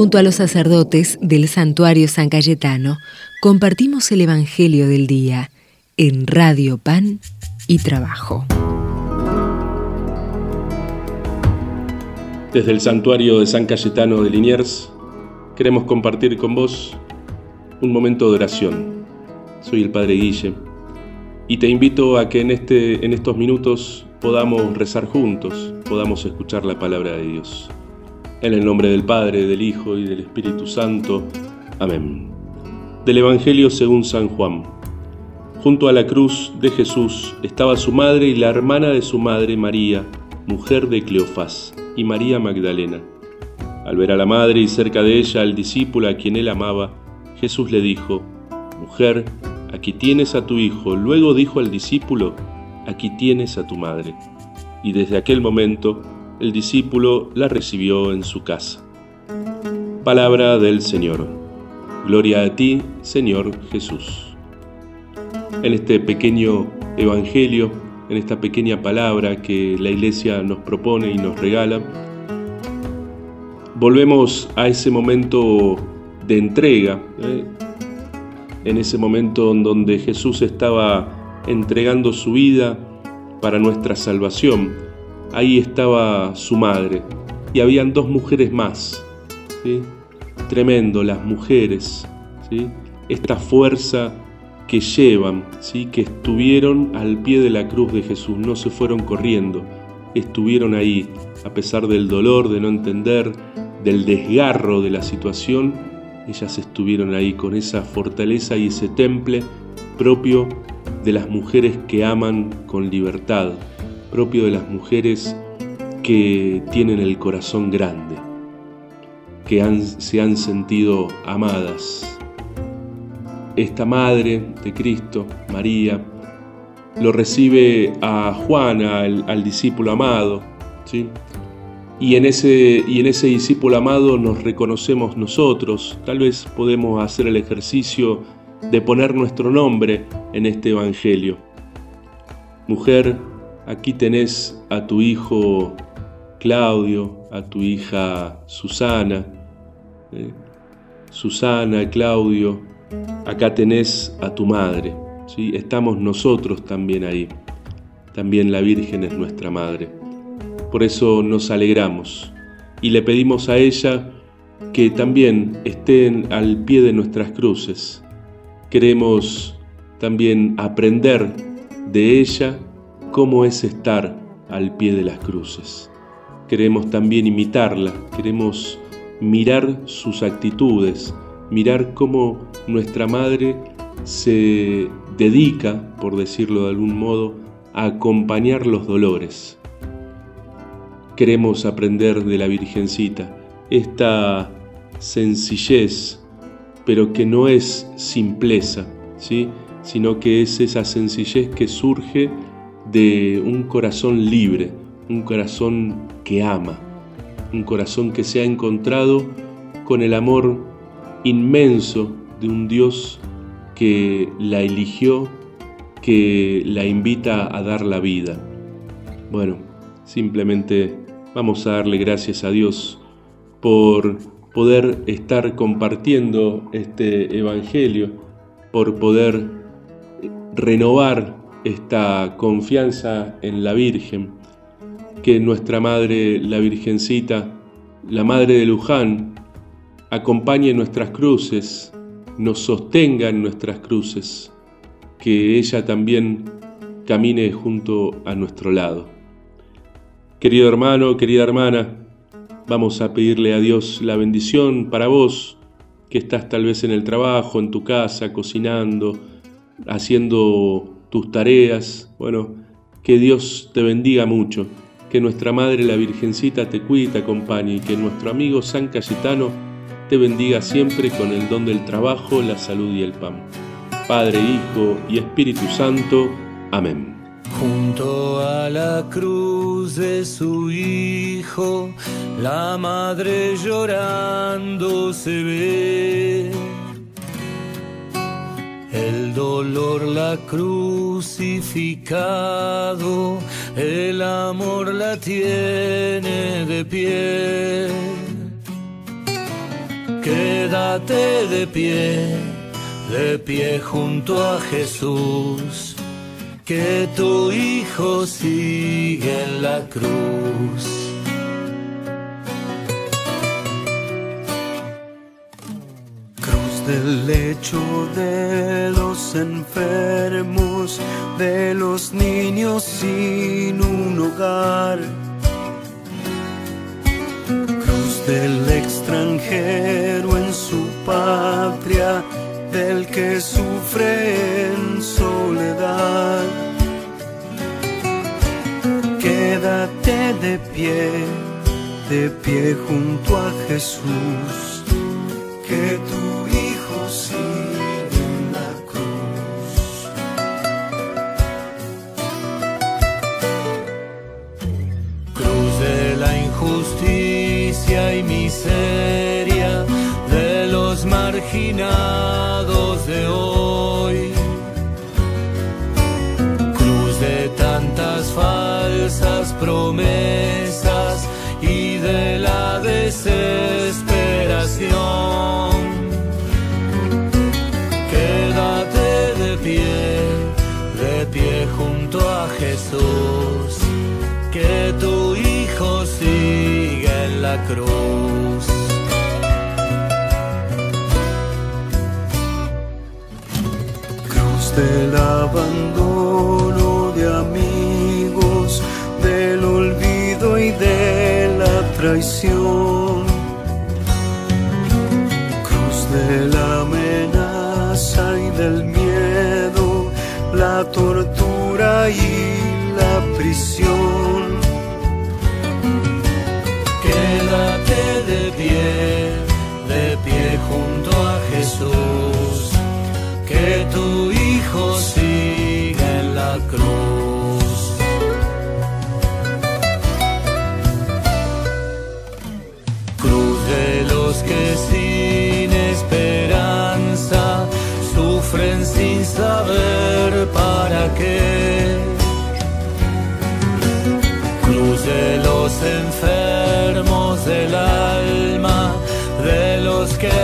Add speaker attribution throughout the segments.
Speaker 1: Junto a los sacerdotes del santuario San Cayetano, compartimos el Evangelio del Día en Radio Pan y Trabajo.
Speaker 2: Desde el santuario de San Cayetano de Liniers, queremos compartir con vos un momento de oración. Soy el Padre Guille y te invito a que en, este, en estos minutos podamos rezar juntos, podamos escuchar la palabra de Dios. En el nombre del Padre, del Hijo y del Espíritu Santo. Amén. Del Evangelio según San Juan. Junto a la cruz de Jesús estaba su madre y la hermana de su madre, María, mujer de Cleofás, y María Magdalena. Al ver a la madre y cerca de ella al discípulo a quien él amaba, Jesús le dijo, Mujer, aquí tienes a tu hijo. Luego dijo al discípulo, Aquí tienes a tu madre. Y desde aquel momento, el discípulo la recibió en su casa. Palabra del Señor. Gloria a ti, Señor Jesús. En este pequeño Evangelio, en esta pequeña palabra que la Iglesia nos propone y nos regala, volvemos a ese momento de entrega, ¿eh? en ese momento en donde Jesús estaba entregando su vida para nuestra salvación ahí estaba su madre. Y habían dos mujeres más. Tremendo, las mujeres, esta fuerza que llevan, que estuvieron al pie de la cruz de Jesús, no se fueron corriendo, estuvieron ahí, a pesar del dolor, de no entender, del desgarro de la situación, ellas estuvieron ahí con esa fortaleza y ese temple propio de las mujeres que aman con libertad, propio de las mujeres que tienen el corazón grande, que se han sentido amadas. Esta madre de Cristo, María, lo recibe a Juan, al, discípulo amado, ¿sí? Y en, ese, y en ese discípulo amado nos reconocemos nosotros, tal vez podemos hacer el ejercicio de poner nuestro nombre en este Evangelio. Mujer, Aquí tenés a tu hijo Claudio, a tu hija Susana. ¿eh? Susana, Claudio, acá tenés a tu madre. ¿sí? Estamos nosotros también ahí. También la Virgen es nuestra madre. Por eso nos alegramos y le pedimos a ella que también estén al pie de nuestras cruces. Queremos también aprender de ella cómo es estar al pie de las cruces. Queremos también imitarla, queremos mirar sus actitudes, mirar cómo nuestra madre se dedica, por decirlo de algún modo, a acompañar los dolores. Queremos aprender de la Virgencita esta sencillez, pero que no es simpleza, ¿sí? sino que es esa sencillez que surge de un corazón libre, un corazón que ama, un corazón que se ha encontrado con el amor inmenso de un Dios que la eligió, que la invita a dar la vida. Bueno, simplemente vamos a darle gracias a Dios por poder estar compartiendo este Evangelio, por poder renovar esta confianza en la Virgen, que nuestra Madre, la Virgencita, la Madre de Luján, acompañe nuestras cruces, nos sostenga en nuestras cruces, que ella también camine junto a nuestro lado. Querido hermano, querida hermana, vamos a pedirle a Dios la bendición para vos, que estás tal vez en el trabajo, en tu casa, cocinando, haciendo tus tareas. Bueno, que Dios te bendiga mucho, que nuestra Madre la Virgencita te cuide y te acompañe y que nuestro amigo San Cayetano te bendiga siempre con el don del trabajo, la salud y el pan. Padre, Hijo y Espíritu Santo. Amén.
Speaker 3: Junto a la cruz de su Hijo, la Madre llorando se ve el dolor la crucificado, el amor la tiene de pie. Quédate de pie, de pie junto a Jesús, que tu Hijo sigue en la cruz.
Speaker 4: Del lecho de los enfermos, de los niños sin un hogar del extranjero en su patria, del que sufre en soledad. Quédate de pie, de pie junto a Jesús, que tu
Speaker 3: Jesús, que tu Hijo sigue en la cruz.
Speaker 4: Cruz del abandono de amigos, del olvido y de la traición. Cruz de la amenaza y del miedo, la tortura y
Speaker 3: Quédate de pie, de pie junto a Jesús, que tu Hijo sigue en la cruz.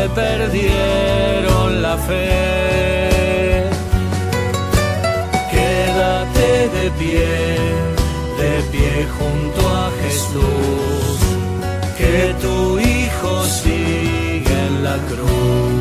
Speaker 3: Perdieron la fe. Quédate de pie, de pie junto a Jesús, que tu Hijo sigue en la cruz.